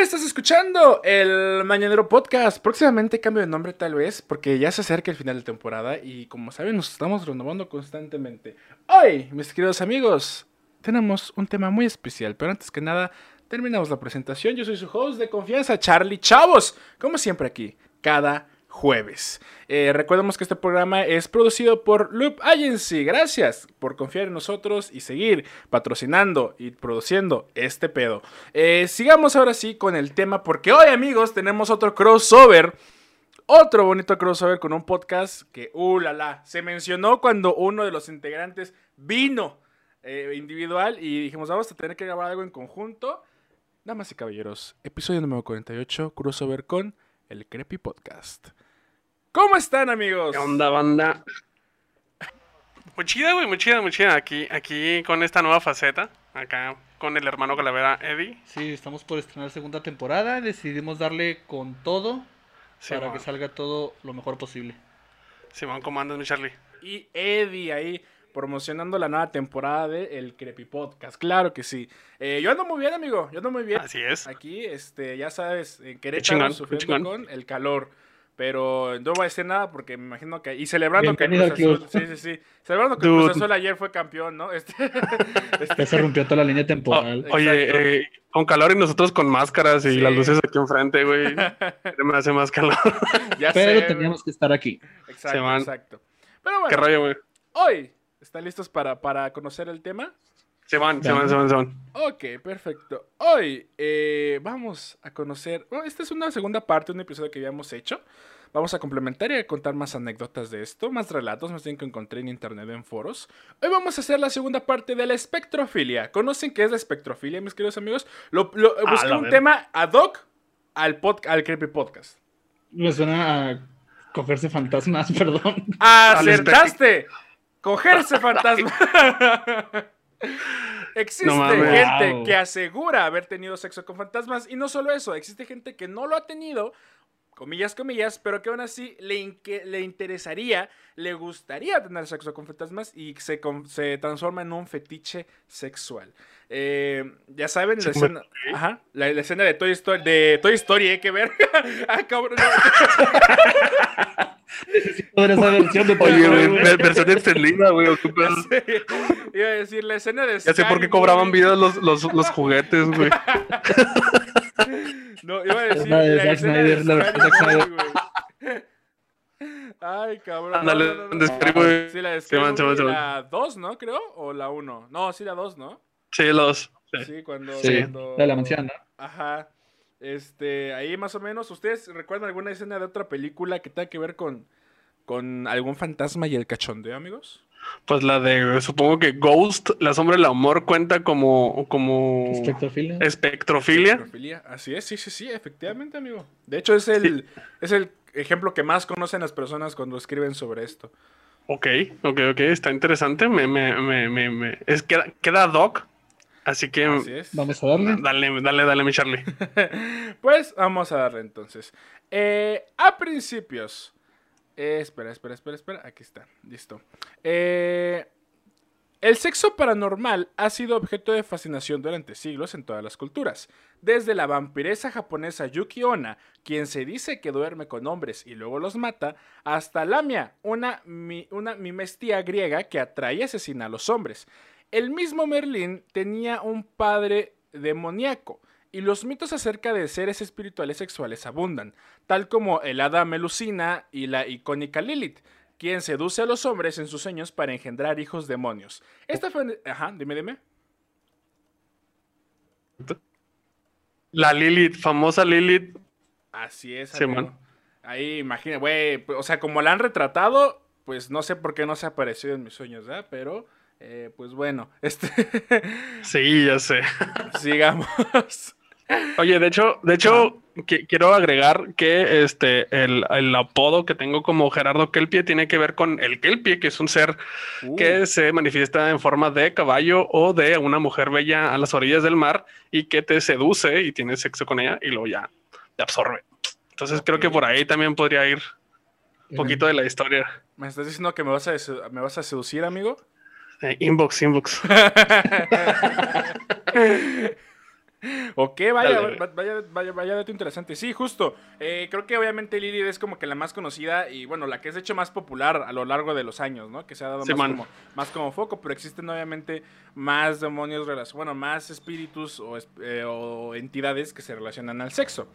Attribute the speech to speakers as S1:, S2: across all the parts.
S1: Estás escuchando el Mañanero Podcast. Próximamente cambio de nombre tal vez, porque ya se acerca el final de temporada y como saben nos estamos renovando constantemente. Hoy, mis queridos amigos, tenemos un tema muy especial, pero antes que nada, terminamos la presentación. Yo soy su host de confianza, Charlie Chavos, como siempre aquí, cada jueves. Eh, recordemos que este programa es producido por Loop Agency. Gracias por confiar en nosotros y seguir patrocinando y produciendo este pedo. Eh, sigamos ahora sí con el tema porque hoy amigos tenemos otro crossover. Otro bonito crossover con un podcast que, uh, la, se mencionó cuando uno de los integrantes vino eh, individual y dijimos, vamos a tener que grabar algo en conjunto. Damas y caballeros, episodio número 48, crossover con el Creepy Podcast. ¿Cómo están, amigos?
S2: ¿Qué onda, banda? Muy chida, güey, muy chida, muy chida. Aquí, aquí con esta nueva faceta, acá con el hermano Calavera Eddie.
S3: Sí, estamos por estrenar segunda temporada. Decidimos darle con todo para que salga todo lo mejor posible.
S2: Simón, ¿cómo andas, mi Charlie?
S1: Y Eddie ahí promocionando la nueva temporada de El Creepy Podcast. Claro que sí. Eh, yo ando muy bien, amigo. Yo ando muy bien.
S2: Así es.
S1: Aquí, este, ya sabes, en Querétaro sufriendo con el calor. Pero no voy a decir nada porque me imagino que. Y celebrando que Cruz Azul. Sí, sí, sí. Celebrando que Cruz Azul ayer fue campeón, ¿no? Este,
S3: este... se rompió toda la línea temporal.
S2: Oh, oye, eh, con calor y nosotros con máscaras y las luces aquí enfrente, güey. me hace más calor.
S3: ya Pero teníamos que estar aquí.
S1: Exacto, exacto. Pero bueno.
S2: Qué rollo, güey.
S1: Hoy, ¿están listos para, para conocer el tema?
S2: Se van, se van, se van, se van.
S1: Ok, perfecto. Hoy eh, vamos a conocer. Bueno, esta es una segunda parte de un episodio que habíamos hecho. Vamos a complementar y a contar más anécdotas de esto, más relatos, más bien que encontré en internet en foros. Hoy vamos a hacer la segunda parte de la espectrofilia. ¿Conocen qué es la espectrofilia, mis queridos amigos? Lo, ah, busqué un tema ad hoc al, al Creepy Podcast.
S3: Me suena a cogerse fantasmas, perdón.
S1: ¡Acertaste! ¡Cogerse fantasmas! Existe gente que asegura haber tenido sexo con fantasmas y no solo eso, existe gente que no lo ha tenido, comillas, comillas, pero que aún así le, le interesaría, le gustaría tener sexo con fantasmas y se, se transforma en un fetiche sexual. Eh, ya saben, la escena, ajá, la, escena, de Toy Story, de Toy Story, hay que ver. ah, cabrón.
S3: esa versión de
S2: Oye, güey, versión extendida, güey.
S1: Iba a decir la escena de.
S2: Ya sé por qué cobraban vida los, los, los juguetes, güey.
S1: no, iba a decir. La, de Snyder, la Ay, cabrón.
S2: Ándale, no, no, no,
S1: Sí, la de la 2, ¿no? Creo. O la 1. No, sí, la 2, ¿no?
S2: Sí, la 2.
S1: Sí. sí, cuando.
S3: Sí,
S1: cuando...
S3: de la mansión, ¿no?
S1: Ajá. Este, ahí más o menos, ¿ustedes recuerdan alguna escena de otra película que tenga que ver con, con algún fantasma y el cachondeo, amigos?
S2: Pues la de, supongo que Ghost, la sombra del amor, cuenta como... como...
S3: Espectrofilia.
S2: Espectrofilia.
S1: Así es, sí, sí, sí, efectivamente, amigo. De hecho, es el, es el ejemplo que más conocen las personas cuando escriben sobre esto.
S2: Ok, ok, ok, está interesante. Me, me, me, me, Es, queda, queda doc Así que
S3: vamos a darle.
S2: Dale, dale, dale, mi Charlie.
S1: pues vamos a darle entonces. Eh, a principios. Espera, espera, espera, espera. Aquí está. Listo. Eh, el sexo paranormal ha sido objeto de fascinación durante siglos en todas las culturas. Desde la vampiresa japonesa Yuki Onna, quien se dice que duerme con hombres y luego los mata, hasta Lamia, una, una mimestía griega que atrae y asesina a los hombres. El mismo Merlín tenía un padre demoníaco, y los mitos acerca de seres espirituales sexuales abundan, tal como el hada Melusina y la icónica Lilith, quien seduce a los hombres en sus sueños para engendrar hijos demonios. Esta fue... Ajá, dime, dime.
S2: La Lilith, famosa Lilith.
S1: Así es. Ahí imagina, güey, o sea, como la han retratado, pues no sé por qué no se ha aparecido en mis sueños, ¿verdad? Pero eh, pues bueno, este.
S2: sí, ya sé.
S1: Sigamos.
S2: Oye, de hecho, de hecho, quiero agregar que este el, apodo que tengo como Gerardo Kelpie tiene que ver con el Kelpie, que es un ser uh. que se manifiesta en forma de caballo o de una mujer bella a las orillas del mar y que te seduce y tienes sexo con ella y luego ya te absorbe. Entonces creo que por ahí también podría ir un poquito de la historia.
S1: ¿Me estás diciendo que me vas a, me vas a seducir, amigo?
S2: Eh, inbox, inbox.
S1: ok, vaya, vaya, vaya, vaya, dato interesante. Sí, justo. Eh, creo que obviamente Lilith es como que la más conocida y bueno, la que es de hecho más popular a lo largo de los años, ¿no? Que se ha dado más, como, más, como, foco, pero existen obviamente más demonios, bueno, más espíritus o, eh, o entidades que se relacionan al sexo.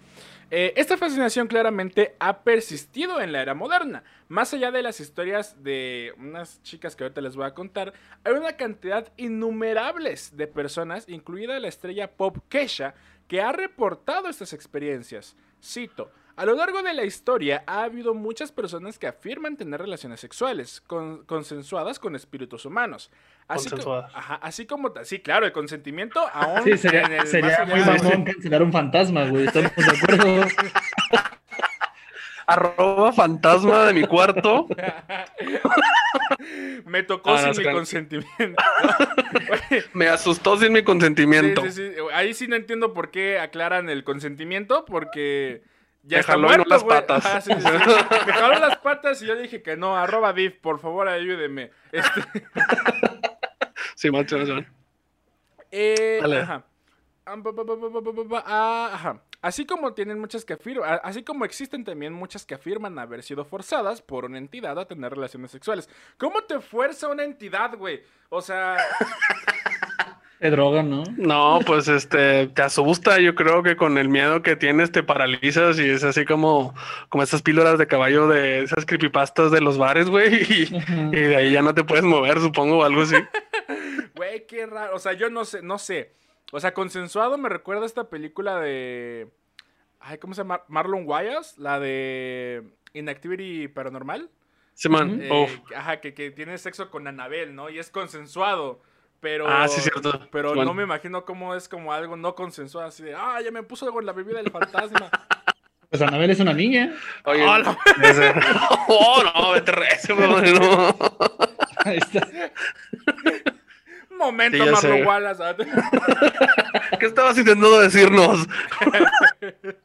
S1: Eh, esta fascinación claramente ha persistido en la era moderna. Más allá de las historias de unas chicas que ahorita les voy a contar, hay una cantidad innumerables de personas, incluida la estrella pop Kesha, que ha reportado estas experiencias. Cito, a lo largo de la historia ha habido muchas personas que afirman tener relaciones sexuales consensuadas con espíritus humanos. Así, así como, sí, claro, el consentimiento aún.
S3: Sí, sería, muy mamón cancelar un fantasma, güey. Estamos de acuerdo.
S2: Arroba fantasma de mi cuarto.
S1: Me tocó ah, sin mi consentimiento.
S2: Me asustó sin mi consentimiento.
S1: Sí, sí, sí. Ahí sí no entiendo por qué aclaran el consentimiento, porque
S2: ya está muerto, las patas.
S1: Me jaló las patas y yo dije que no. Arroba div, por favor, ayúdeme. Este...
S2: sí, macho,
S1: eh, ajá. Ajá. Así como tienen muchas que afirman, así como existen también muchas que afirman haber sido forzadas por una entidad a tener relaciones sexuales. ¿Cómo te fuerza una entidad, güey? O sea,
S3: de droga, ¿no?
S2: No, pues este, te asusta, yo creo que con el miedo que tienes te paralizas y es así como, como esas píldoras de caballo de esas creepypastas de los bares, güey, y, de ahí ya no te puedes mover, supongo, o algo así.
S1: Güey, qué raro, o sea, yo no sé, no sé. O sea, consensuado me recuerda esta película de... Ay, ¿cómo se llama? Marlon Wayas, la de Inactivity Paranormal.
S2: Sí, man.
S1: Eh, ajá, que, que tiene sexo con Anabel, ¿no? Y es consensuado. Pero,
S2: ah, sí, cierto.
S1: Pero no me imagino cómo es como algo no consensuado, así de, ah, ya me puso algo en la bebida del fantasma.
S3: Pues Anabel es una niña.
S2: Oye, oh, no, oh, no vete recio, no. Ahí está.
S1: Momento, Marlon Wallace.
S2: ¿Qué estabas intentando decirnos?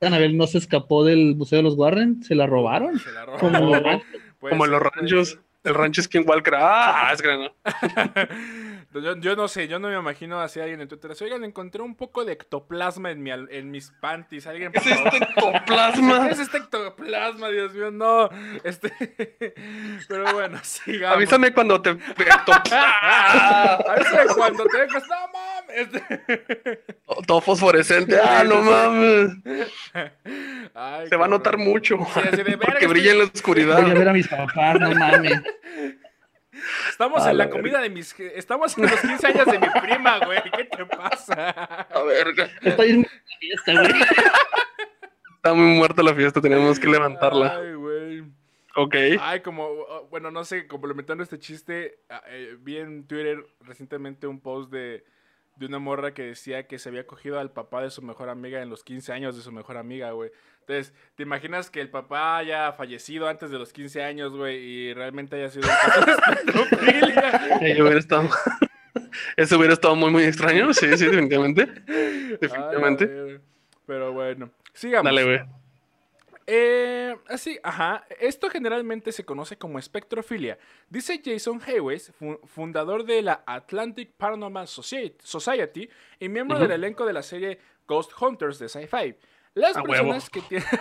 S3: Anabel no se escapó del Museo de los Warren, se la robaron. Se la robaron.
S2: Como, en los ranchos. El rancho Skinwalker. Ah, es grande.
S1: Yo, no sé, yo no me imagino así a alguien en Twitter. Oigan, encontré un poco de ectoplasma en, mi, en mis panties. ¿Alguien,
S2: ¿Qué es este ectoplasma?
S1: ¿Qué es este ectoplasma? Dios mío, no. Este... Pero bueno, sigamos.
S2: Avísame cuando te.
S1: Avísame cuando te dejas. No mames. Este...
S2: Todo fosforescente. Ah, no mames. Se va a notar mucho. porque brilla en la oscuridad.
S3: Voy a ver a mis papás, no mames.
S1: Estamos en la, comida de mis. Estamos en los 15 años de mi prima, güey. ¿Qué te pasa?
S2: A ver, está en la fiesta, güey. Está muy muerta la fiesta, tenemos que levantarla.
S1: Ay, güey.
S2: Ok.
S1: Ay, como, oh, bueno, no sé, complementando este chiste, ah, eh, vi en Twitter recientemente un post de, de una morra que decía que se había cogido al papá de su mejor amiga en los 15 años de su mejor amiga, güey. Entonces, ¿te imaginas que el papá haya fallecido antes de los 15 años, güey, y realmente haya sido
S2: un hubiera estado... Eso hubiera estado muy, muy extraño, sí, sí, definitivamente. Definitivamente.
S1: pero bueno, sigamos.
S2: Dale, güey.
S1: Eh, así, ajá. Esto generalmente se conoce como espectrofilia. Dice Jason Hayes, fundador de la Atlantic Paranormal Society y miembro del elenco de la serie Ghost Hunters de Sci-Fi. Las personas que tienen.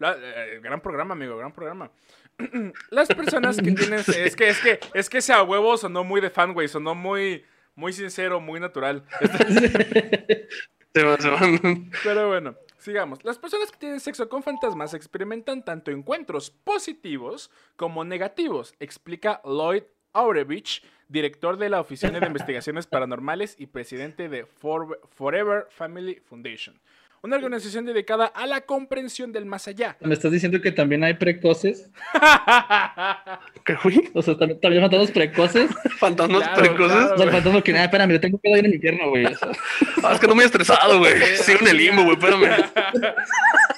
S1: Eh, gran programa, amigo, gran programa. Las personas que tienen. Es que, es que, es que ese a huevo sonó muy de fan, güey. Sonó muy, muy sincero, muy natural. Pero bueno, sigamos. Las personas que tienen sexo con fantasmas experimentan tanto encuentros positivos como negativos, explica Lloyd Aurevich, director de la Oficina de Investigaciones Paranormales y presidente de Forever Family Foundation una organización dedicada a la comprensión del más allá.
S3: ¿Me estás diciendo que también hay precoces?
S2: ¿Qué fui?
S3: O sea, también, también fantasmas precoces.
S2: ¿Fantasmas precoces?
S3: o sea, fantasmas que, nada, espérame, yo tengo que ir en el infierno, güey.
S2: ah, es que no me he estresado, güey. Sigo en el limbo, güey, espérame.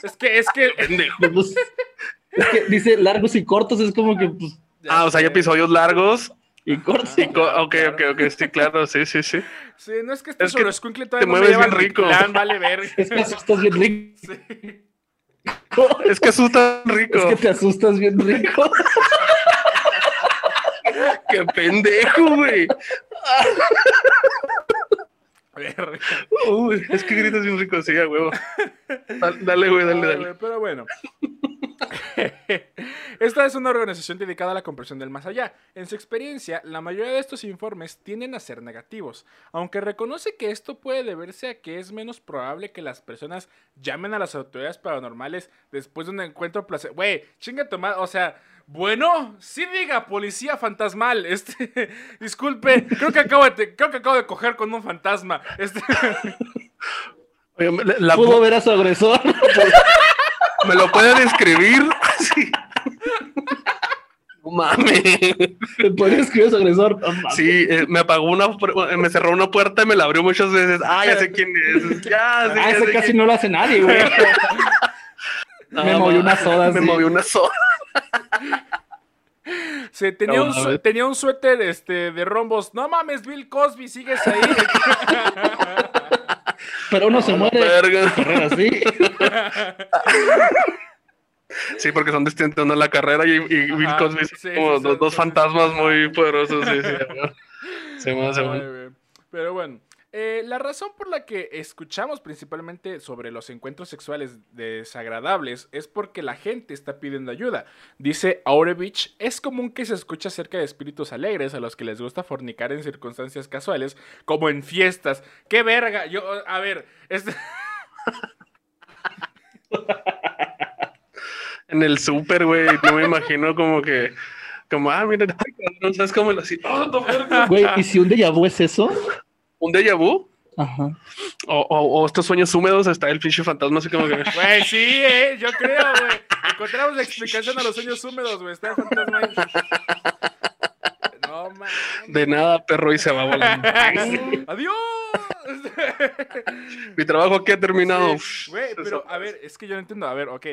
S1: es que, es que...
S3: Pues, es que dice largos y cortos, es como que, pues...
S2: Ah, o sea, hay episodios largos y corto. ok, ok, ok, sí, claro, sí, sí, sí.
S1: Sí, no es que estés solo escuincle
S2: todavía te no mueves bien rico.
S1: Plan, vale ver.
S3: Es que asustas bien rico. Sí.
S2: Es que asustas rico.
S3: Es que te asustas bien rico.
S2: Qué pendejo, güey. Uy, es que gritas bien rico, sí, huevo. Dale, güey, dale, dale.
S1: pero bueno. Esta es una organización dedicada a la comprensión del más allá. En su experiencia, la mayoría de estos informes tienden a ser negativos, aunque reconoce que esto puede deberse a que es menos probable que las personas llamen a las autoridades paranormales después de un encuentro placer. Güey, chinga tu o sea, bueno, sí diga policía fantasmal. Este, disculpe, creo que acabo de, creo que acabo de coger con un fantasma. Este.
S3: la, pudo ver a su agresor.
S2: ¿Me lo puede describir? Sí. No mames.
S3: ¿Me puede describir a su agresor?
S2: sí, eh, me apagó una, me cerró una puerta y me la abrió muchas veces. Ah, ya sé quién es. Ya,
S3: ah, ese casi no lo hace nadie, güey. me movió una soda.
S2: Me movió una soda.
S1: Sí, tenía, un, tenía un suéter este, de rombos. No mames, Bill Cosby, sigues ahí.
S3: Pero uno se muere.
S2: así. Sí, porque son distintos en la carrera y, Bill Cosby son como dos, fantasmas muy poderosos. Sí, sí,
S1: Pero bueno, eh, la razón por la que escuchamos principalmente sobre los encuentros sexuales desagradables es porque la gente está pidiendo ayuda. Dice Aurevich, es común que se escuche acerca de espíritus alegres a los que les gusta fornicar en circunstancias casuales, como en fiestas. ¡Qué verga! Yo, a ver, este...
S2: en el súper, güey, no me imagino como que... Como, ah, mira, no sabes cómo lo así.
S3: Güey, ¿y si un déjà vu es eso?
S2: Un déjà vu. Ajá. O, estos sueños húmedos, está el pinche fantasma así como que.
S1: Güey, sí, eh, yo creo, güey. Encontramos la explicación a los sueños húmedos, güey. Está el fantasma ahí.
S2: No, man. De nada, perro, y se va volando.
S1: ¡Adiós!
S2: Mi trabajo aquí ha terminado.
S1: Güey, pero a ver, es que yo no entiendo. A ver, ok.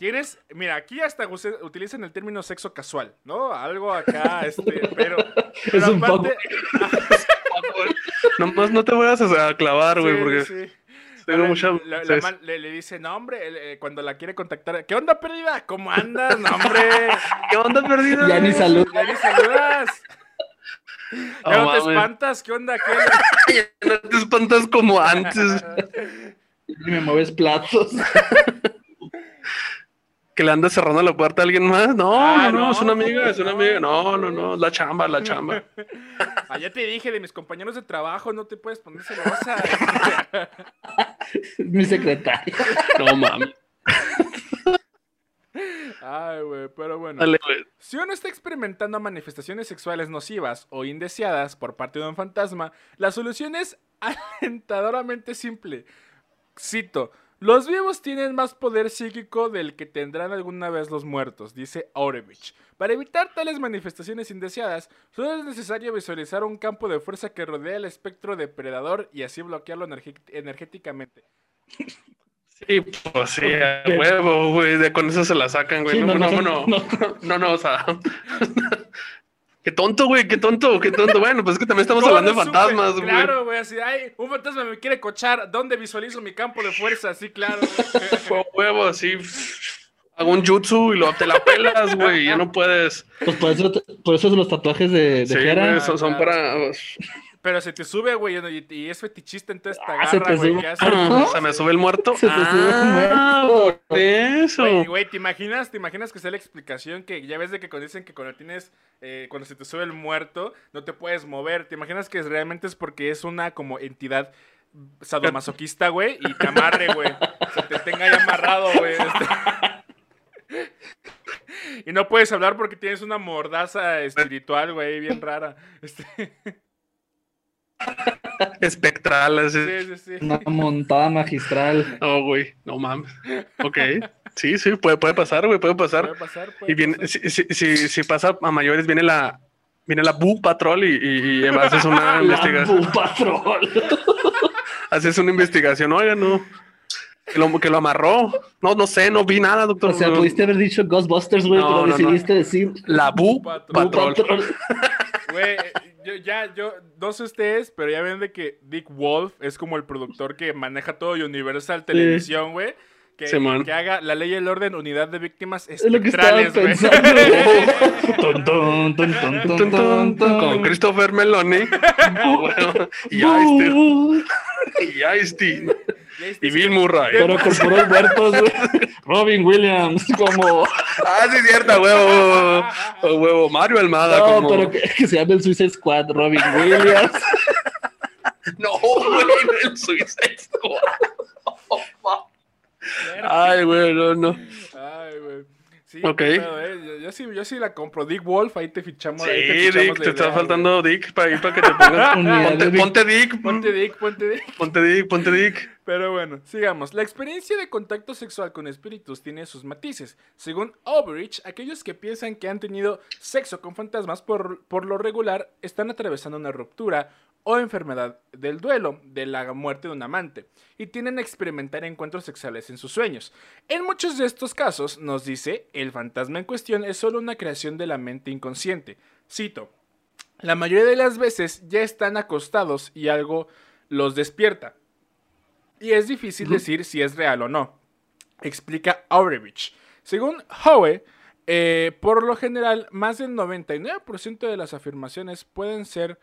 S1: Tienes, mira, aquí hasta utilizan el término sexo casual, ¿no? Algo acá, este, pero,
S3: es un aparte,
S2: Nomás no te vayas a clavar, güey, porque. Tengo mucha.
S1: le, le, dice, no, hombre, cuando la quiere contactar, ¿qué onda perdida? ¿Cómo andas? No, hombre.
S2: ¿Qué onda perdida?
S3: Ya ni saludas.
S1: Ya ni saludas. Ya no te espantas, ¿qué onda?
S2: ¿Qué? ya no te espantas como antes.
S3: Y me mueves platos
S2: que le anda cerrando la puerta a alguien más. No, ah, no, no, es una amiga, es una amiga. No, no, no, la chamba, la chamba.
S1: Ah, ya te dije, de mis compañeros de trabajo, no te puedes poner celosa.
S3: Mi secretaria.
S2: No mames.
S1: Ay, güey, pero bueno. Si uno está experimentando manifestaciones sexuales nocivas o indeseadas por parte de un fantasma, la solución es alentadoramente simple. Cito, los vivos tienen más poder psíquico del que tendrán alguna vez los muertos, dice Aurevich. Para evitar tales manifestaciones indeseadas, solo es necesario visualizar un campo de fuerza que rodea el espectro depredador y así bloquearlo energéticamente.
S2: Sí, pues sí, a huevo, güey, con eso se la sacan, güey. no, no, no, no, no, no, no, o sea, Qué tonto, güey, qué tonto, qué tonto. Bueno, pues es que también estamos hablando de fantasmas, güey.
S1: Claro, güey, así, ay, un fantasma me quiere cochar. ¿Dónde visualizo mi campo de fuerza? Sí, claro.
S2: Fue huevo, así. Hago un jutsu y lo, te la pelas, güey. Ya no puedes.
S3: Pues por eso, por eso los tatuajes de, de
S2: sí, son, son para.
S1: Pero se te sube, güey, y, es fetichista, entonces te ah, agarra, güey.
S2: Se, me sube el muerto. Se te sube el ah, muerto. Por eso.
S1: Güey, ¿te imaginas, ¿te imaginas que sea la explicación que ya ves de que cuando dicen que cuando tienes, eh, cuando se te sube el muerto, no te puedes mover? ¿Te imaginas que realmente es porque es una como entidad sadomasoquista, güey, y te amarre, güey? Se te tenga ahí amarrado, güey. Este. y no puedes hablar porque tienes una mordaza espiritual, güey, bien rara. Este...
S2: Espectral, así.
S3: Sí, sí, sí. Una montada magistral.
S2: No, güey, no mames. Ok. Sí, sí, puede, puede pasar, güey, puede pasar. Puede pasar y viene, si, si, si, pasa a mayores, viene la, viene la Boo Patrol y, y, y haces una investigación.
S3: Boo Patrol.
S2: haces una investigación, oiga, no. Que lo, que lo, amarró. No, no sé, no vi nada, doctor.
S3: O sea, pudiste haber dicho Ghostbusters, güey, pero decidiste decir.
S2: La Boo Patrol.
S1: Güey, yo, ya, yo, no sé ustedes, pero ya ven de que Dick Wolf es como el productor que maneja todo Universal Televisión, güey. que, haga la ley y el orden unidad de víctimas
S3: espectrales, güey.
S2: Con Christopher Meloni. y Ice Y y Bill Murray.
S3: Pero con puros muertos, Robin Williams, como.
S2: Ah, sí, cierto, huevo. Huevo. Mario Almada.
S3: No, como... pero que, que se llame el Suicide Squad, Robin Williams.
S2: no, güey, el Suicide Squad. Ay, güey, no, no.
S1: Ay, güey. Sí,
S2: ok.
S1: eh. yo, sí, yo sí la compro. Dick Wolf, ahí te fichamos.
S2: Sí,
S1: ahí te,
S2: fichamos Dick, te está faltando Dick para ir para que te pongas. ponte, ponte, Dick.
S1: Ponte Dick, ponte Dick.
S2: Ponte Dick, ponte Dick.
S1: Pero bueno, sigamos. La experiencia de contacto sexual con espíritus tiene sus matices. Según Overreach, aquellos que piensan que han tenido sexo con fantasmas por, por lo regular están atravesando una ruptura o enfermedad del duelo, de la muerte de un amante, y tienen a experimentar encuentros sexuales en sus sueños. En muchos de estos casos, nos dice, el fantasma en cuestión es solo una creación de la mente inconsciente. Cito, la mayoría de las veces ya están acostados y algo los despierta. Y es difícil decir si es real o no, explica Aurevich. Según Howe, eh, por lo general, más del 99% de las afirmaciones pueden ser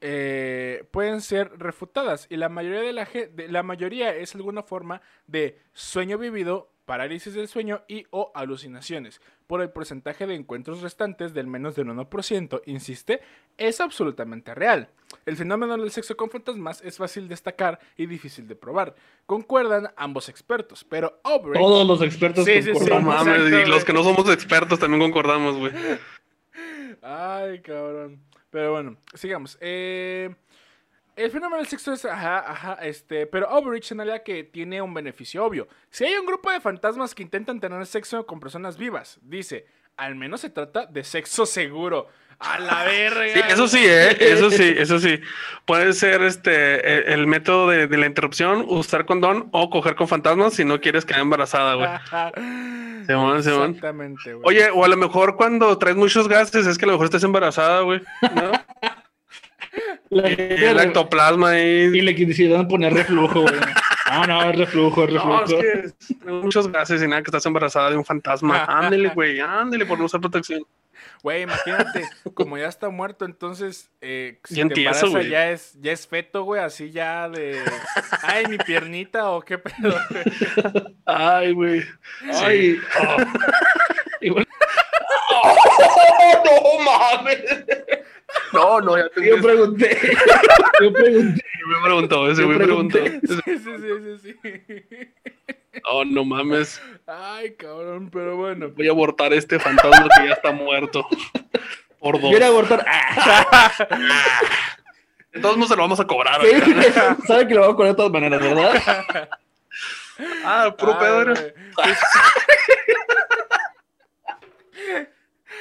S1: eh, pueden ser refutadas y la mayoría de la, de, la mayoría es alguna forma de sueño vivido, parálisis del sueño y o alucinaciones. Por el porcentaje de encuentros restantes del menos del 1%, insiste, es absolutamente real. El fenómeno del sexo con fantasmas es fácil de destacar y difícil de probar. Concuerdan ambos expertos, pero
S3: Todos los expertos
S2: sí, sí, sí, y los que no somos expertos también concordamos, güey.
S1: Ay, cabrón. Pero bueno, sigamos. Eh, el fenómeno del sexo es, ajá, ajá, este, pero Overreach señala que tiene un beneficio obvio. Si hay un grupo de fantasmas que intentan tener sexo con personas vivas, dice, al menos se trata de sexo seguro. A la verga.
S2: Sí, eso sí, ¿eh? Eso sí, eso sí. Puede ser este e, el, método de, la interrupción, usar condón o coger con fantasmas si no quieres quedar embarazada, güey.
S1: Exactamente, güey.
S2: Oye, o a lo mejor cuando traes muchos gases es que a lo mejor estás embarazada, güey. ¿No? La, el ectoplasma y...
S3: Y le quisieron poner reflujo, güey. Ah, no, es reflujo, es reflujo. No, es
S2: que muchos gases y nada, que estás embarazada de un fantasma. Ándele, güey, ándele por no usar protección.
S1: Güey, imagínate, como ya está muerto, entonces eh,
S2: si te embaraza
S1: ya es, ya es feto, güey, así ya de ay, mi piernita o qué pedo,
S2: güey. Ay, güey.
S3: Ay. Oh.
S2: Igual... oh, no mames. No, no, ya te
S3: Yo pregunté. Yo pregunté.
S2: Me preguntó, ese güey preguntó.
S1: Sí, sí, sí, sí, sí.
S2: Oh, no mames.
S1: Ay, cabrón, pero bueno.
S2: Voy a abortar este fantasma que ya está muerto. Por dos.
S3: Quiero abortar.
S2: Entonces no se lo vamos a cobrar.
S3: Sí, sabe que lo vamos a cobrar de todas maneras, ¿verdad?
S2: Ah, puro pedo.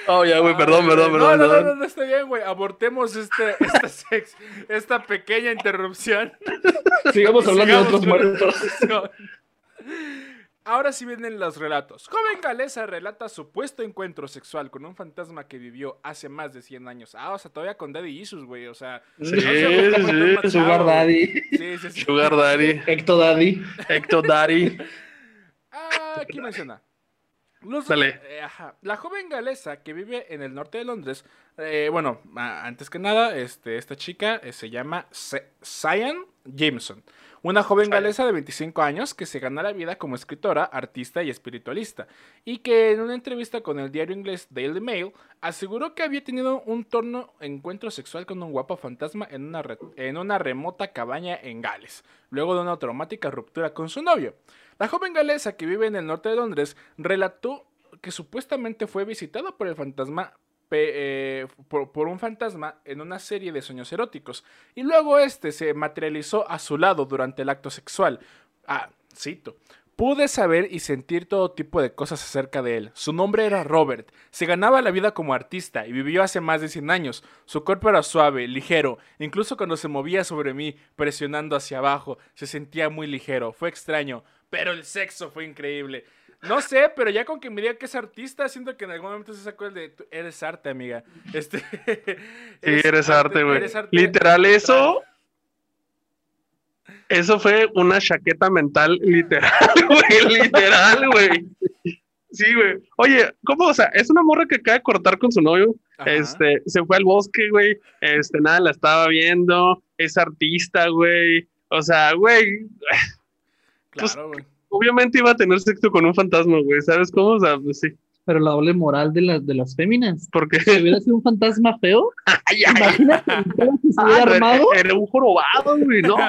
S2: Oh, ya, güey, perdón, perdón, perdón.
S1: No, no, no, no, está bien, güey. Abortemos este, esta, sex, esta pequeña interrupción.
S3: Sigamos hablando de otros muertos.
S1: Ahora sí vienen los relatos. Joven galesa relata supuesto encuentro sexual con un fantasma que vivió hace más de 100 años. Ah, o sea, todavía con Daddy Issues, güey. O sea,
S2: sí, no sí,
S3: Sugar Daddy.
S1: Sí, sí, sí.
S2: Sugar Daddy.
S3: Ecto Daddy.
S2: Ecto Daddy.
S1: Ah, aquí menciona. Eh, la joven galesa que vive en el norte de Londres, eh, bueno, antes que nada, este, esta chica eh, se llama Cyan Jameson, una joven galesa de 25 años que se gana la vida como escritora, artista y espiritualista, y que en una entrevista con el diario inglés Daily Mail aseguró que había tenido un torno encuentro sexual con un guapo fantasma en una, en una remota cabaña en Gales, luego de una traumática ruptura con su novio. La joven galesa que vive en el norte de Londres relató que supuestamente fue visitada por el fantasma eh, por, un fantasma en una serie de sueños eróticos y luego este se materializó a su lado durante el acto sexual. Ah, cito. Pude saber y sentir todo tipo de cosas acerca de él. Su nombre era Robert. Se ganaba la vida como artista y vivió hace más de 100 años. Su cuerpo era suave, ligero. Incluso cuando se movía sobre mí, presionando hacia abajo, se sentía muy ligero. Fue extraño pero el sexo fue increíble. No sé, pero ya con que me diga que es artista, siento que en algún momento se sacó el de eres arte, amiga. Este,
S2: sí, eres arte, güey. Literal, eso. Eso fue una chaqueta mental literal, güey, literal, güey. Sí, güey. Oye, ¿cómo? O sea, es una morra que acaba de cortar con su novio. Este, se fue al bosque, güey. Este, nada, la estaba viendo. Es artista, güey. O sea, güey. Claro, güey. Obviamente iba a tener sexo con un fantasma, güey. ¿Sabes cómo? O sea, pues sí.
S3: Pero la doble moral de las de las féminas.
S2: Porque
S3: si hubiera sido un fantasma feo.
S2: ay, ay, imagínate si se hubiera ah, armado. Era, un jorobado, güey, no.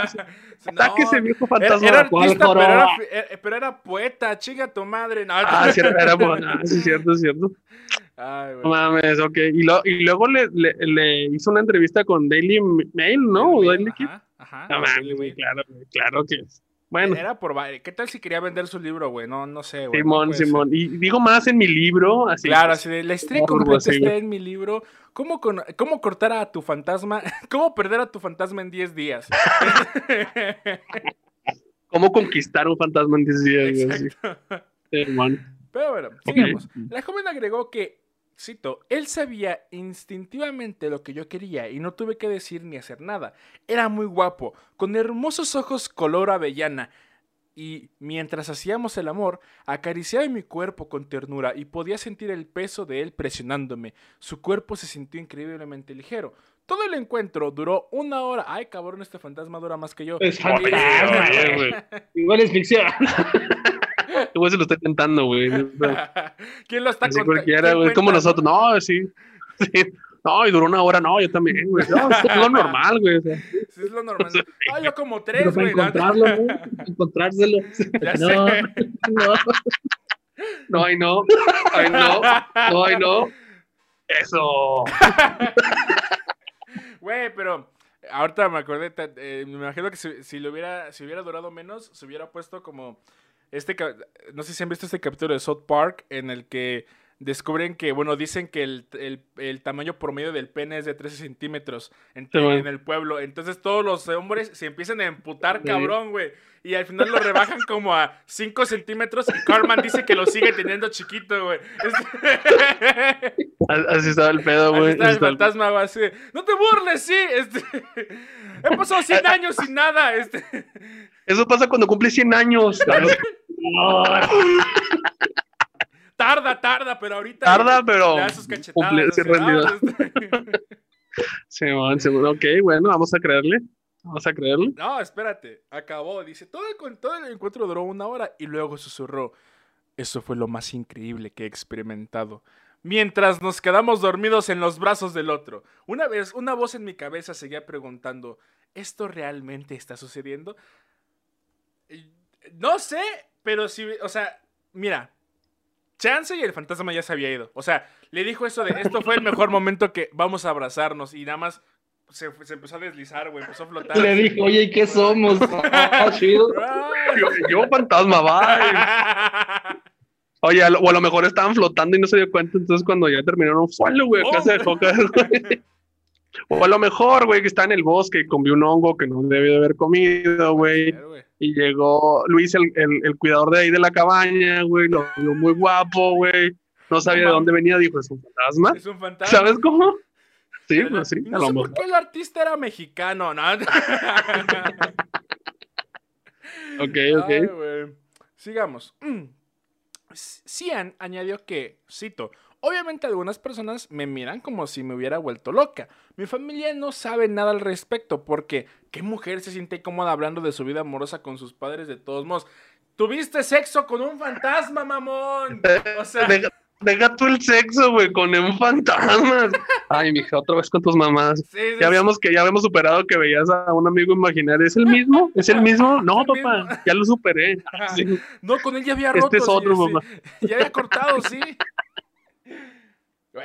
S2: No, ese viejo fantasma.
S1: Era, artista, pero era, eh, pero era, poeta, chinga tu madre. No,
S2: ah, sí, era, era sí, cierto, es cierto. Ay, no mames, ok. Y, lo, y luego le, le, le, hizo una entrevista con Daily Mail, ¿no? Daily, Daily ajá, ajá, no mames, claro, claro que es. Bueno.
S1: Era por. ¿Qué tal si quería vender su libro, güey? No, no sé, güey.
S2: Simón, Simón. Y digo más en mi libro. Así
S1: claro, así de la historia completa está en mi libro. ¿Cómo, con, ¿Cómo cortar a tu fantasma? ¿Cómo perder a tu fantasma en 10 días?
S2: ¿Cómo conquistar un fantasma en 10 días?
S1: Exacto. Pero bueno, sigamos. La joven agregó que Cito, él sabía instintivamente lo que yo quería y no tuve que decir ni hacer nada. Era muy guapo, con hermosos ojos color avellana. Y mientras hacíamos el amor, acariciaba mi cuerpo con ternura y podía sentir el peso de él presionándome. Su cuerpo se sintió increíblemente ligero. Todo el encuentro duró una hora. Ay, cabrón, este fantasma dura más que yo. Es
S3: Igual es ficción.
S2: Igual se lo estoy tentando, güey.
S1: ¿Quién lo está
S2: contando? güey. Como nosotros. No, sí. No, y duró una hora, no, yo también, güey. No, es lo normal, güey.
S1: Sí, es lo normal. Ah, yo como tres, güey.
S3: Encontrarlo, ¿no? Encontrárselo. Ya no,
S2: sé. no. No, ay, no. Ay, no. No, ay, no. Eso.
S1: Güey, pero ahorita me acordé, eh, me imagino que si, si, le hubiera, si hubiera durado menos, se hubiera puesto como este, no sé si han visto este capítulo de South Park en el que descubren que, bueno, dicen que el, tamaño promedio del pene es de 13 centímetros en, el pueblo. Entonces todos los hombres se empiezan a emputar, cabrón, güey. Y al final lo rebajan como a 5 centímetros y Carman dice que lo sigue teniendo chiquito, güey.
S2: Así estaba el pedo, güey.
S1: Así el fantasma, güey, así. No te burles, sí. Este... He pasado 100 años sin nada. Este...
S2: Eso pasa cuando cumple 100 años.
S1: tarda, tarda, pero ahorita.
S2: Tarda, pero. Cumple, sí, bueno, seguro. Ok, bueno, vamos a creerle. Vamos a creerle.
S1: No, espérate. Acabó. Dice: todo el, todo el encuentro duró una hora y luego susurró. Eso fue lo más increíble que he experimentado. Mientras nos quedamos dormidos en los brazos del otro. Una vez, una voz en mi cabeza seguía preguntando: ¿Esto realmente está sucediendo? No sé, pero si, o sea, mira, Chance y el fantasma ya se había ido. O sea, le dijo eso de, esto fue el mejor momento que vamos a abrazarnos y nada más se, empezó a deslizar, güey, empezó a flotar.
S3: Le dijo, oye, ¿y qué somos? Ah,
S2: yo, fantasma, bye. Oye, o a lo mejor estaban flotando y no se dio cuenta, entonces cuando ya terminaron, fue güey, acá se dejó güey. O a lo mejor, güey, que está en el bosque y comió un hongo que no debió de haber comido, güey. Y llegó Luis, el, el, cuidador de ahí de la cabaña, güey, lo vio muy guapo, güey. No sabía de dónde venía, dijo, es un fantasma.
S1: Es un fantasma.
S2: ¿Sabes cómo? Sí, pues sí.
S1: No sé por qué el artista era mexicano, ¿no?
S2: ok, ok.
S1: Sigamos. Cian añadió que, cito, Obviamente algunas personas me miran como si me hubiera vuelto loca. Mi familia no sabe nada al respecto porque ¿qué mujer se siente cómoda hablando de su vida amorosa con sus padres de todos modos? Tuviste sexo con un fantasma, mamón. O sea,
S2: deja, tú el sexo, güey, con un fantasma. Ay, mija, otra vez con tus mamás. ya habíamos que ya habíamos superado que veías a un amigo imaginario. ¿Es el mismo? ¿Es el mismo? No, papá, ya lo superé.
S1: No, con él ya había roto.
S2: Este es otro,
S1: mamá. Ya había cortado, sí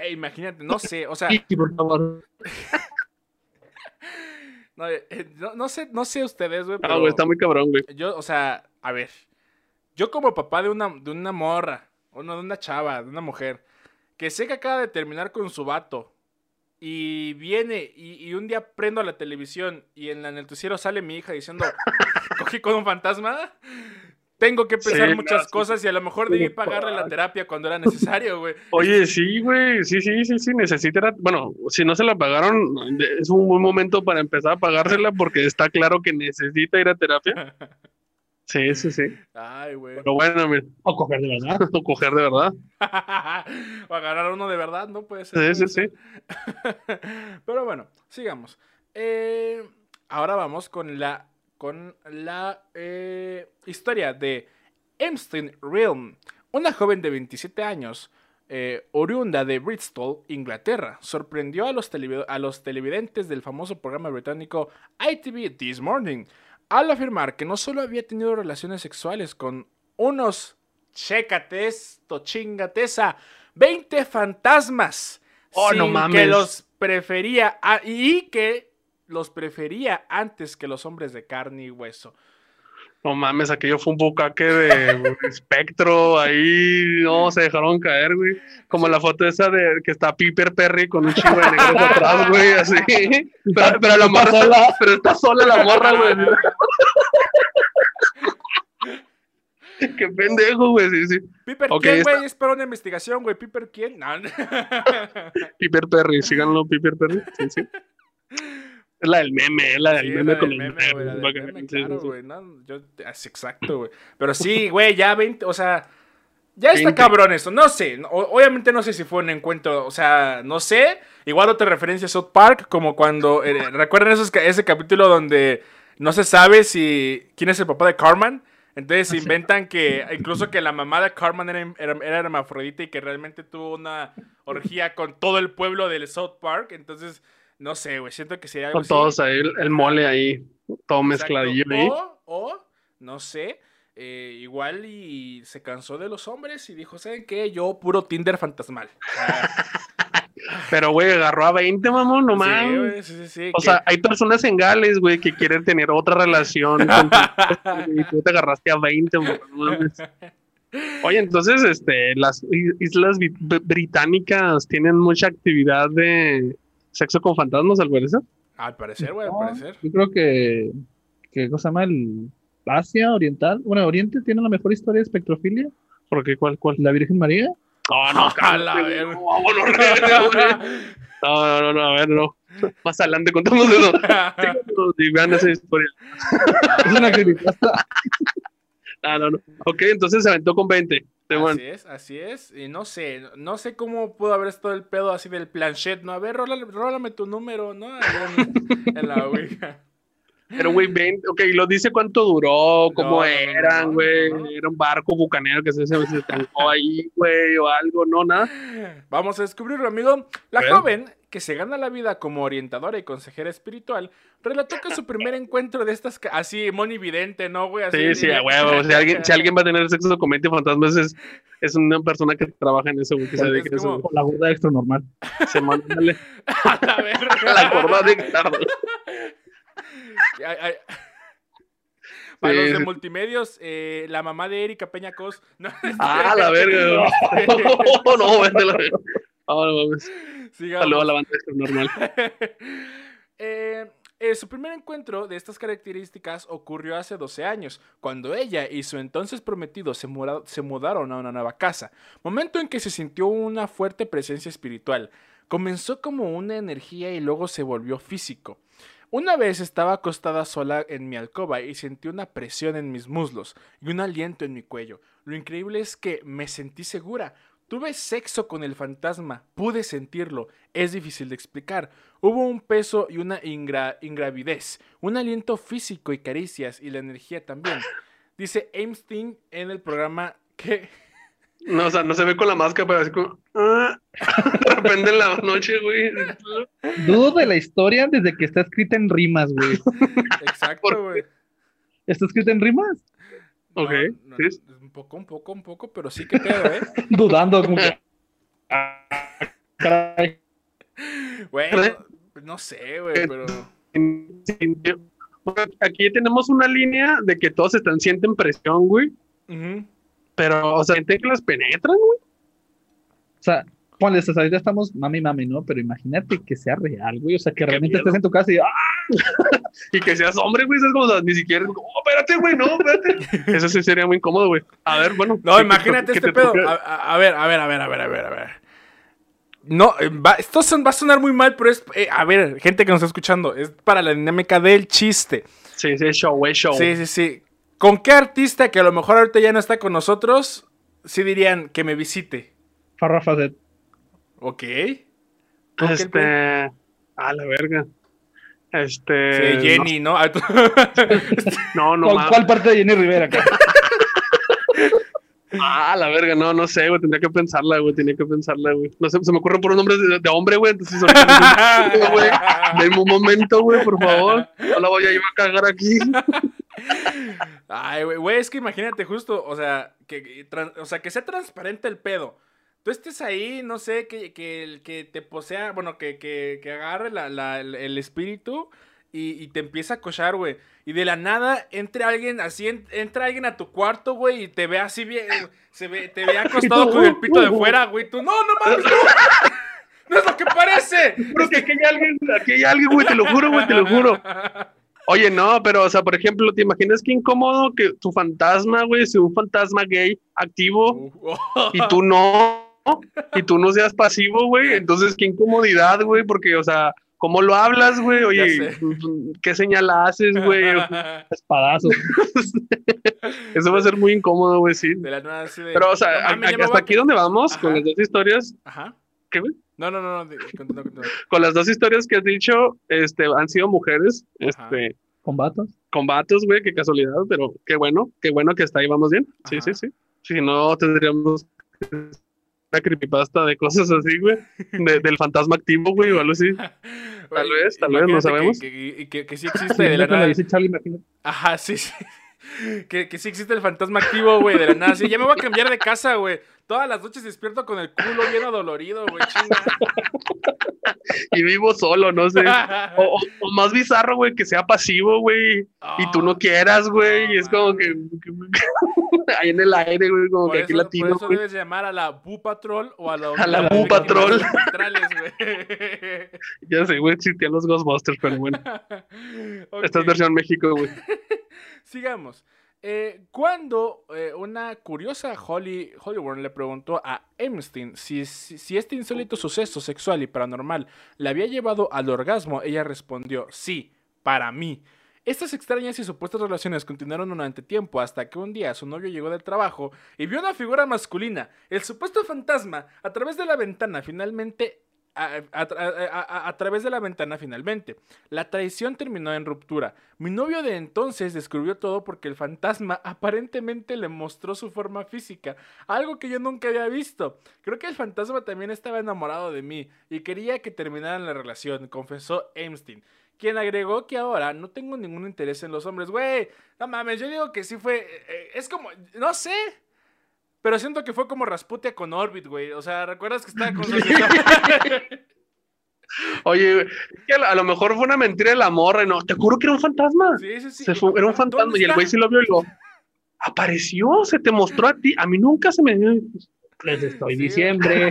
S1: imagínate, no sé, o sea. por favor. Eh, no, no, sé, no sé ustedes, güey.
S2: Ah, güey, está muy cabrón, güey.
S1: Yo, o sea, a ver. Yo como papá de una, de una morra, o no, de una chava, de una mujer, que sé que acaba de terminar con su vato, y viene, y, un día prendo la televisión, y en, el noticiero sale mi hija diciendo, cogí con un fantasma tengo que pensar muchas cosas y a lo mejor debí pagarle la terapia cuando era necesario, güey.
S2: Oye, sí, güey, sí, sí, sí, sí, necesita, bueno, si no se la pagaron, es un buen momento para empezar a pagársela porque está claro que necesita ir a terapia. Sí, sí, sí.
S1: Ay, güey.
S2: Pero bueno, mira.
S3: O coger de verdad.
S2: O coger de verdad.
S1: o agarrar uno de verdad, ¿no? Puede ser.
S2: Sí, sí, sí.
S1: Pero bueno, sigamos. Eh, ahora vamos con la, con la eh, historia de Epstein Realm. Una joven de 27 años, eh, oriunda de Bristol, Inglaterra, sorprendió a los, a los televidentes del famoso programa británico ITV This Morning al afirmar que no solo había tenido relaciones sexuales con unos, chécate esto, chingateza, 20 fantasmas.
S2: Oh, no mames.
S1: Que los prefería y que los prefería antes que los hombres de carne y hueso.
S2: No mames, aquello fue un bucaque de espectro ahí, no, se dejaron caer, güey. Como la foto esa de que está Piper Perry con un chivo de negros atrás, güey, así. Pero, pero la morra sola, pero está sola la morra, güey. Qué pendejo, güey, sí, sí.
S1: Piper quién, güey, es para una investigación, güey. Piper quién, no.
S2: Piper Perry, síganlo, Piper Perry, sí, sí. Es la del meme, es la del meme con el meme, güey.
S1: claro, güey. No, yo, es exacto, güey. Pero sí, güey, ya 20, o sea, ya está cabrón eso. No sé, obviamente no sé si fue un encuentro, o sea, no sé. Igual otra referencia a South Park, como cuando, eh, ¿recuerdan esos, ese capítulo donde no se sabe si quién es el papá de Carmen? Entonces ah, inventan que incluso que la mamá de Carmen era, era, hermafrodita y que realmente tuvo una orgía con todo el pueblo del South Park. Entonces no sé, güey, siento que sería
S2: algo Con todos ahí, el, mole ahí, todo mezcladillo ahí.
S1: O, no sé, eh, igual y se cansó de los hombres y dijo, ¿saben qué? Yo puro Tinder fantasmal.
S2: Pero, güey, agarró a 20, mamón, no mames. Sí, sí, sí, o sea, hay personas en Gales, güey, que quieren tener otra relación y tú te agarraste a 20, no mames. Oye, entonces, este, las islas británicas tienen mucha actividad de sexo con fantasmas, al parecer.
S1: Al parecer, güey, al parecer.
S3: Yo creo que, ¿qué cosa llama? El Asia Oriental. Bueno, Oriente tiene la mejor historia de espectrofilia.
S2: ¿Por qué? ¿Cuál? cuál?
S3: La Virgen María.
S2: No, no, cala, no, no, no, no, a ver, no. Más adelante contamos eso. y vean esa historia. es una creepypasta. Ah, no, no. Ok, entonces se aventó con 20.
S1: Así es, así es. Y no sé, no sé cómo pudo haber estado el pedo así del planchet, ¿no? A ver, rólame, tu número, ¿no? En, la Ouija.
S2: Pero, güey, ven, ok, lo dice cuánto duró, cómo eran, güey. Era un barco bucanero que se, se, se ahí, güey, o algo, no, nada.
S1: Vamos a descubrirlo, amigo. La joven que se gana la vida como orientadora y consejera espiritual, relató que su primer encuentro de estas, así, monividente, ¿no, güey?
S2: sí, sí, a huevo. Si alguien, si alguien va a tener sexo con mente fantasmas, es, es una persona que trabaja en eso, güey, que se dedica
S3: eso. La gorda extra normal.
S2: Se mándale. a la verga. la gorda de
S1: Para los de multimedios, eh, la mamá de Erika Peña Cos.
S2: No, ah, la verga. no, no, vete la verga. Ah, no mames. Saludos a la banda normal.
S1: Eh, eh, su primer encuentro de estas características ocurrió hace 12 años, cuando ella y su entonces prometido se, se mudaron a una nueva casa, momento en que se sintió una fuerte presencia espiritual. Comenzó como una energía y luego se volvió físico. Una vez estaba acostada sola en mi alcoba y sentí una presión en mis muslos y un aliento en mi cuello. Lo increíble es que me sentí segura, Tuve sexo con el fantasma, pude sentirlo, es difícil de explicar. Hubo un peso y una ingravidez, un aliento físico y caricias y la energía también. Dice Einstein en el programa que...
S2: No, o sea, no se ve con la máscara, pero así como... Ah, de repente en la noche, güey.
S3: Dudo de la historia desde que está escrita en rimas, güey.
S1: Exacto, güey.
S3: ¿Está escrita en rimas?
S2: ok.
S1: Un poco, un poco, un poco, pero sí que pedo, ¿eh?
S3: Dudando, como que.
S1: Bueno, no sé, güey, pero.
S2: Aquí tenemos una línea de que todos están sienten presión, güey. Pero, o sea, sienten que las penetran, güey.
S3: O sea, ponle, ahorita estamos mami, mami, ¿no? Pero imagínate que sea real, güey. O sea, que realmente estés en tu casa y. ¡ah!
S2: y que seas hombre, güey. Es como, ni siquiera. Oh, espérate, güey, no, espérate. Eso sí sería muy incómodo, güey. A ver, bueno.
S1: No, imagínate este pedo. A, ver, a ver, a ver, a ver, a ver, a ver. No, eh, va, esto va a sonar muy mal, pero es. Eh, a ver, gente que nos está escuchando, es para la dinámica del chiste.
S2: Sí, sí, show, es show.
S1: Sí, sí, sí. ¿Con qué artista que a lo mejor ahorita ya no está con nosotros, sí dirían que me visite?
S3: Farrah Fawcett.
S1: Ok.
S2: Este. A la verga. Este.
S1: Sí, Jenny, ¿no?
S2: No, no,
S3: ¿Cuál, ¿Cuál, parte de Jenny Rivera?
S2: ah, la verga, no, no sé, güey. Tendría que pensarla, güey. Tenía que pensarla, güey. No sé, se me ocurren por un nombre de, hombre, güey. Entonces, güey. Denme un momento, güey, por favor. No la voy a ir a cagar aquí.
S1: Ay, güey, es que imagínate justo, o sea, que, o sea, que sea transparente el pedo tú estés ahí, no sé, que, que, que te posea, bueno, que, que, que agarre la, el, espíritu y, te empieza a cochar, güey. Y de la nada entre alguien, así entra alguien a tu cuarto, güey, y te ve así bien, se ve, te ve acostado con el pito de fuera, güey. Tú, no, no mames, no. no es lo que parece.
S2: Pero que aquí hay alguien, aquí hay alguien, güey, te lo juro, güey, te lo juro. Oye, no, pero, o sea, por ejemplo, ¿te imaginas qué incómodo que tu fantasma, güey, sea un fantasma gay activo y tú no? Y tú no seas pasivo, güey, entonces qué incomodidad, güey, porque, o sea, ¿cómo lo hablas, güey? Oye, ¿qué señal haces, güey?
S3: Espadazo.
S2: Eso va a ser muy incómodo, güey, sí. Pero, o sea, hasta aquí donde vamos, con las dos historias.
S1: Ajá.
S2: ¿Qué, güey?
S1: No, no, no, no.
S2: Con las dos historias que has dicho, este, han sido mujeres, este.
S3: Con vatos,
S2: güey, qué casualidad, pero qué bueno, qué bueno que hasta ahí vamos bien. Sí, sí, sí. Si no, tendríamos creepypasta de cosas así, güey. del fantasma activo, güey, o algo así. Tal vez, tal vez, no sabemos.
S1: Que, que, que, sí existe de la nada. Ajá, sí, sí. Que, que sí existe el fantasma activo, güey, de la nada. Sí, ya me voy a cambiar de casa, güey. Todas las noches despierto con el culo bien adolorido, güey, chinga.
S2: Y vivo solo, no sé. O, más bizarro, güey, que sea pasivo, güey. y tú no ah, quieras, güey. y es como que, ahí en el aire, güey, como que aquí latino.
S1: Por eso debes llamar a la Bu Patrol o a la,
S2: a la Bu Patrol. ya sé, güey, existían los Ghostbusters, pero bueno. Esta es versión México, güey.
S1: Sigamos. Eh, cuando eh, una curiosa Holly Hollywood le preguntó a Epstein si, si, este insólito suceso sexual y paranormal le había llevado al orgasmo, ella respondió, sí, para mí. Estas extrañas y supuestas relaciones continuaron durante tiempo hasta que un día su novio llegó del trabajo y vio una figura masculina, el supuesto fantasma, a través de la ventana. Finalmente a, través de la ventana finalmente. La traición terminó en ruptura. Mi novio de entonces descubrió todo porque el fantasma aparentemente le mostró su forma física, algo que yo nunca había visto. Creo que el fantasma también estaba enamorado de mí y quería que terminaran la relación, confesó Einstein. Quien agregó que ahora no tengo ningún interés en los hombres. Güey, no mames, yo digo que sí fue. Eh, eh, es como. No sé. Pero siento que fue como Rasputia con Orbit, güey. O sea, ¿recuerdas que estaba con
S2: Oye, que a lo mejor fue una mentira de la morra, ¿no? Te juro que era un fantasma.
S1: Sí, sí, sí.
S2: era un fantasma y el güey sí lo vio y lo apareció, se te mostró a ti. A mí nunca se me
S3: Les estoy diciembre.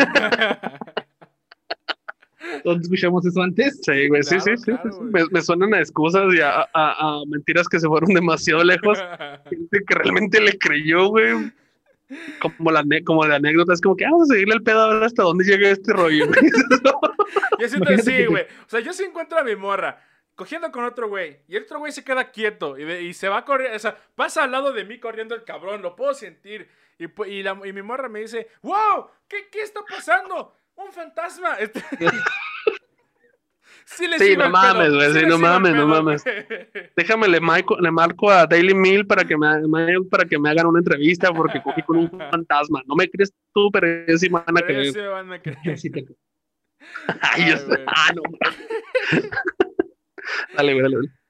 S3: ¿Dónde escuchamos eso antes?
S2: Sí, güey, sí, sí, sí. Me, suenan a excusas y a, mentiras que se fueron demasiado lejos. Gente que realmente le creyó, güey como la como de anécdota, es como que ah, vamos a seguirle el pedo hasta dónde llega este rollo.
S1: yo siento así, güey. O sea, yo sí encuentro a mi morra cogiendo con otro güey y el otro güey se queda quieto y, se va corriendo, o sea, pasa al lado de mí corriendo el cabrón, lo puedo sentir. Y, y, la, y mi morra me dice, wow, ¿qué, qué está pasando? Un fantasma.
S2: Sí, no mames, güey. Sí, no mames, no mames. Déjame, le, le marco a Daily Mail para que me, para que me hagan una entrevista porque cogí con un fantasma. No me crees tú, pero ellos sí van a creer. Sí te... Ay, Ay, ah, no. dale, güey, dale.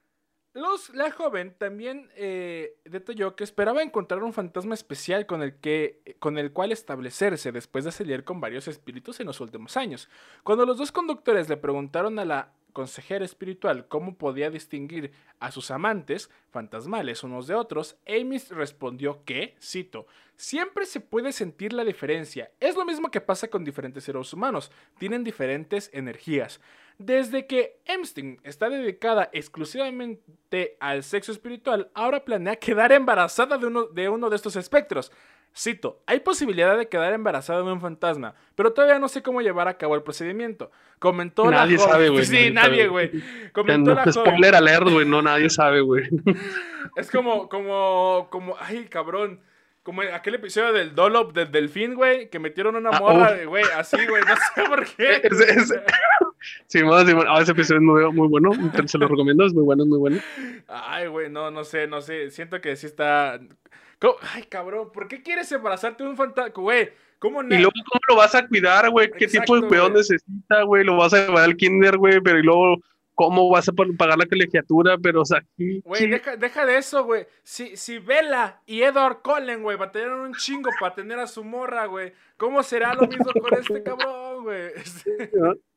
S1: Los, la joven también eh, detalló que esperaba encontrar un fantasma especial con el, que, con el cual establecerse después de salir con varios espíritus en los últimos años. Cuando los dos conductores le preguntaron a la consejera espiritual cómo podía distinguir a sus amantes fantasmales unos de otros, Amy respondió que, cito, siempre se puede sentir la diferencia. Es lo mismo que pasa con diferentes seres humanos, tienen diferentes energías. Desde que Epstein está dedicada exclusivamente al sexo espiritual, ahora planea quedar embarazada de uno de, uno de estos espectros. Cito, hay posibilidad de quedar embarazada de un fantasma, pero todavía no sé cómo llevar a cabo el procedimiento. Comentó
S2: nadie
S1: la
S2: sabe, güey.
S1: Sí, nadie, güey.
S2: Comentó no, la spoiler alert, güey, no nadie sabe, güey.
S1: Es como, como, como, ay, cabrón. Como aquel episodio del Dolop del Delfín, güey, que metieron una ah, morra, güey, así, güey, no sé por qué.
S2: Sí, más, sí, ese episodio es muy, muy bueno, se lo recomiendo, es muy bueno, es muy bueno.
S1: Ay, güey, no, no sé, no sé, siento que sí está... Ay, cabrón, ¿por qué quieres embarazarte de un fantasma, güey? ¿Cómo
S2: no? Y luego, ¿cómo lo vas a cuidar, güey? ¿Qué tipo de cuidado necesita, güey? Lo vas a llevar al kinder, güey, pero y luego ¿Cómo vas a pagar la colegiatura? Pero, o sea,
S1: Güey, deja, deja, de eso, güey. Si, si Bella y Edward Cullen, güey, batallaron un chingo para tener a su morra, güey, ¿cómo será lo mismo con este cabrón, güey?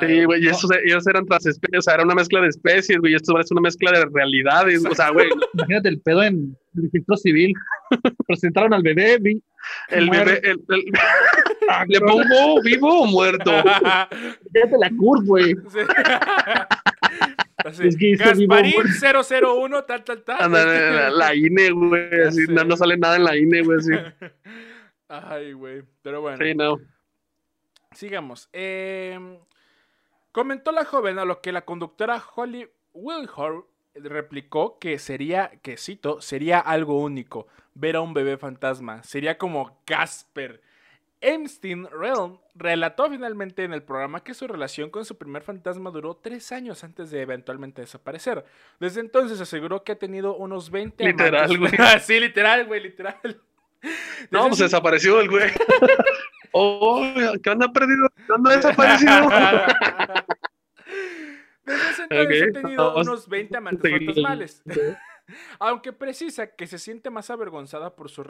S2: sí, güey, y estos, ellos eran transespecies, o sea, era una mezcla de especies, güey, y esto es una mezcla de realidades, o sea, güey.
S3: Imagínate el pedo en el registro civil. Presentaron al bebé, vi,
S2: el bebé, el, ah, ¿le pongo vivo o muerto?
S3: Fíjate la curva, güey.
S1: Es que Gasparín 001, tal, tal, tal.
S2: la, la, INE, güey, así, no, no, sale nada en la INE, güey, así.
S1: Ay, güey, pero bueno.
S2: Sí, no.
S1: Sigamos. Eh, comentó la joven a lo que la conductora Holly Wilhor replicó que sería, que cito, sería algo único ver a un bebé fantasma. Sería como Casper. Einstein Realm relató finalmente en el programa que su relación con su primer fantasma duró tres años antes de eventualmente desaparecer. Desde entonces aseguró que ha tenido unos 20
S2: Literal, güey.
S1: sí, literal, güey, literal.
S2: no, pues desapareció el güey. oh, ¿qué anda perdido? ¿Qué anda desaparecido?
S1: Desde ese entonces ha tenido unos 20 amantes fantasmales. Aunque precisa que se siente más avergonzada por su,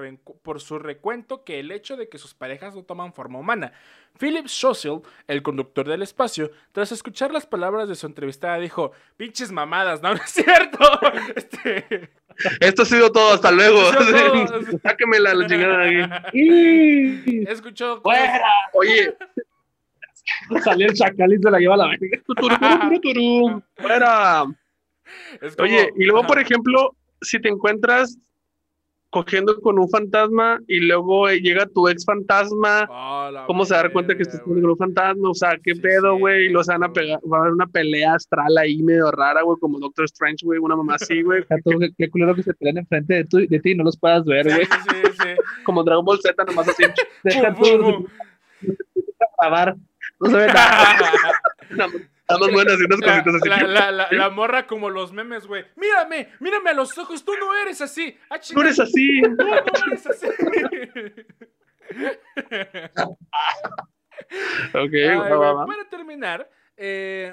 S1: por su recuento que el hecho de que sus parejas no toman forma humana. Philip Schossel, el conductor del espacio, tras escuchar las palabras de su entrevistada, dijo: Pinches mamadas, ¿no? ¿No es cierto? Este...
S2: Esto ha sido todo, hasta luego. Sáqueme la, la chingada de aquí.
S1: Escuchó.
S2: ¡Fuera! Oye.
S3: Salió el chacal y se la lleva a la verga.
S2: ¡Fuera! Oye, y luego, por ejemplo, si te encuentras cogiendo con un fantasma y luego llega tu ex fantasma, ah, ¿cómo se da cuenta que estás con un fantasma? O sea, ¿qué pedo, güey? y los van a pegar, va a haber una pelea astral ahí medio rara, güey, como Doctor Strange, güey, una mamá así, güey.
S3: qué, culero que se pelean enfrente de, tu, de ti y no los puedas ver, güey. Sí,
S2: sí, como Dragon Ball Z, nomás así. Deja tú. grabar. No se ve nada. Estamos buenas y unas cositas así.
S1: La, la, la, morra como los memes, güey. Mírame, mírame a los ojos, tú no eres así.
S2: Ah, tú eres así.
S1: Tú no eres así.
S2: ok, va,
S1: Para terminar, eh,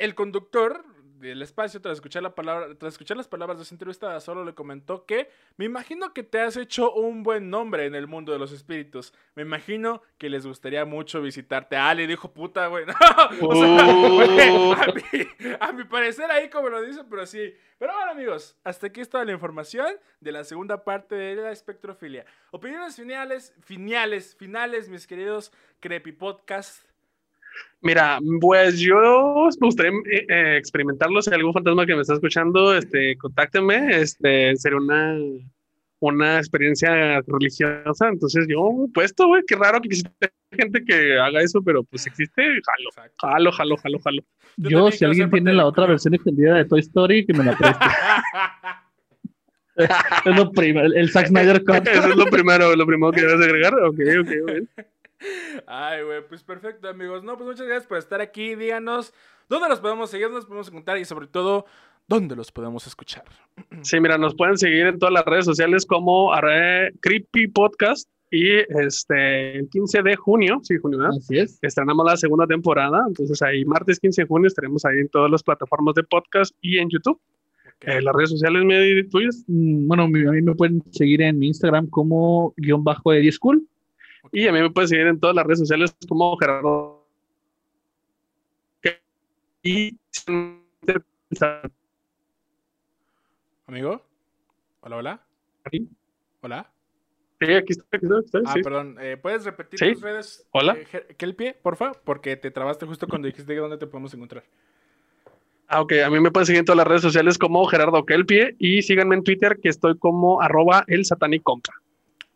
S1: el conductor del espacio, tras escuchar, la palabra, tras escuchar las palabras de esa entrevistada, solo le comentó que me imagino que te has hecho un buen nombre en el mundo de los espíritus. Me imagino que les gustaría mucho visitarte. Ah, le dijo puta, güey. Oh. a, mi, parecer ahí como lo dice, pero sí. Pero bueno, amigos, hasta aquí está la información de la segunda parte de la espectrofilia. Opiniones finales, finales, finales, mis queridos Creepy Podcast.
S2: Mira, pues yo me gustaría eh, eh, experimentarlo. Si hay algún fantasma que me está escuchando, este, contáctenme. Este, sería una, una experiencia religiosa. Entonces yo, puesto, güey, qué raro que existe gente que haga eso, pero pues existe, jalo, jalo, jalo, jalo, jalo.
S3: Yo, si alguien tiene la otra versión extendida de Toy Story, que me la preste. es lo primero, el, Zack Snyder
S2: Cut. Eso es lo primero, lo primero que debes agregar. Ok, ok, ok.
S1: Ay, güey, pues perfecto, amigos. No, pues muchas gracias por estar aquí. Díganos dónde nos podemos seguir, dónde nos podemos encontrar y sobre todo, dónde los podemos escuchar.
S2: Sí, mira, nos pueden seguir en todas las redes sociales como Creepy Podcast. Y este, el 15 de junio, sí, junio, ¿verdad?
S3: Así es.
S2: Estrenamos la segunda temporada. Entonces, ahí, martes 15 de junio, estaremos ahí en todas las plataformas de podcast y en YouTube. Eh, las redes sociales me tuyas.
S3: Mm, bueno, a mí me pueden seguir en mi Instagram como guion bajo de School
S2: y a mí me pueden seguir en todas las redes sociales como Gerardo. y
S1: Amigo. Hola, hola. Hola.
S2: Sí, aquí estoy, aquí estoy,
S1: ah, perdón. Eh, ¿Puedes repetir tus redes?
S2: Hola.
S1: Eh, Kelpie, porfa? Porque te trabaste justo cuando dijiste dónde te podemos encontrar.
S2: Ah, ok. A mí me pueden seguir en todas las redes sociales como Gerardo Kelpie y síganme en Twitter que estoy como arroba el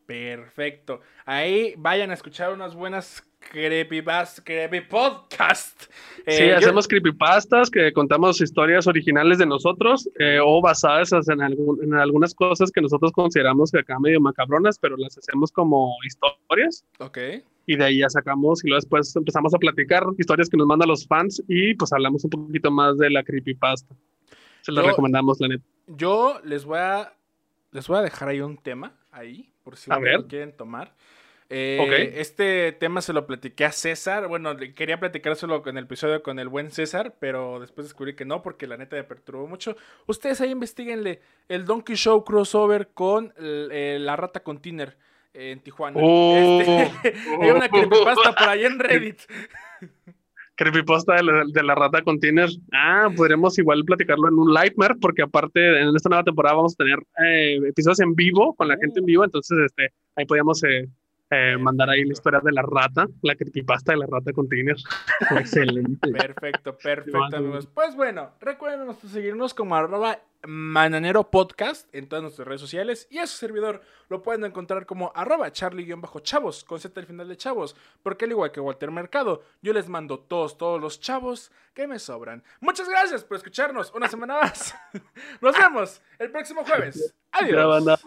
S1: Perfecto. Ahí vayan a escuchar unas buenas creepypast, creepypodcast.
S2: Eh, sí, hacemos creepypastas que contamos historias originales de nosotros eh, o basadas en, en, algunas cosas que nosotros consideramos que acá medio macabronas, pero las hacemos como historias.
S1: Ok.
S2: Y de ahí ya sacamos y luego después empezamos a platicar historias que nos mandan los fans y pues hablamos un poquito más de la creepypasta. Se lo recomendamos, la neta.
S1: Yo les voy a les voy a dejar ahí un tema ahí por si lo quieren tomar. Eh, este tema se lo platiqué a César. Bueno, quería platicárselo en el episodio con el buen César, pero después descubrí que no, porque la neta me perturbó mucho. Ustedes ahí investiguenle el Donkey Show crossover con la rata con Tiner en Tijuana.
S2: Oh.
S1: Este, hay una creepypasta por ahí en Reddit.
S2: Creepypasta de la, de la rata con Tiner. Ah, podremos igual platicarlo en un Nightmare, porque aparte en esta nueva temporada vamos a tener eh, episodios en vivo, con la gente en vivo, entonces este, ahí podríamos eh, eh, mandar ahí la historia de la rata, la creepypasta de la rata con Tiner.
S1: Excelente. Perfecto, perfecto, amigos. Pues bueno, recuerden seguirnos como arroba Mananero Podcast en todas nuestras redes sociales y a su servidor lo pueden encontrar como arroba charlie-chavos con Z al final de chavos porque al igual que Walter Mercado yo les mando todos, todos los chavos que me sobran. Muchas gracias por escucharnos una semana más. Nos vemos el próximo jueves. Adiós.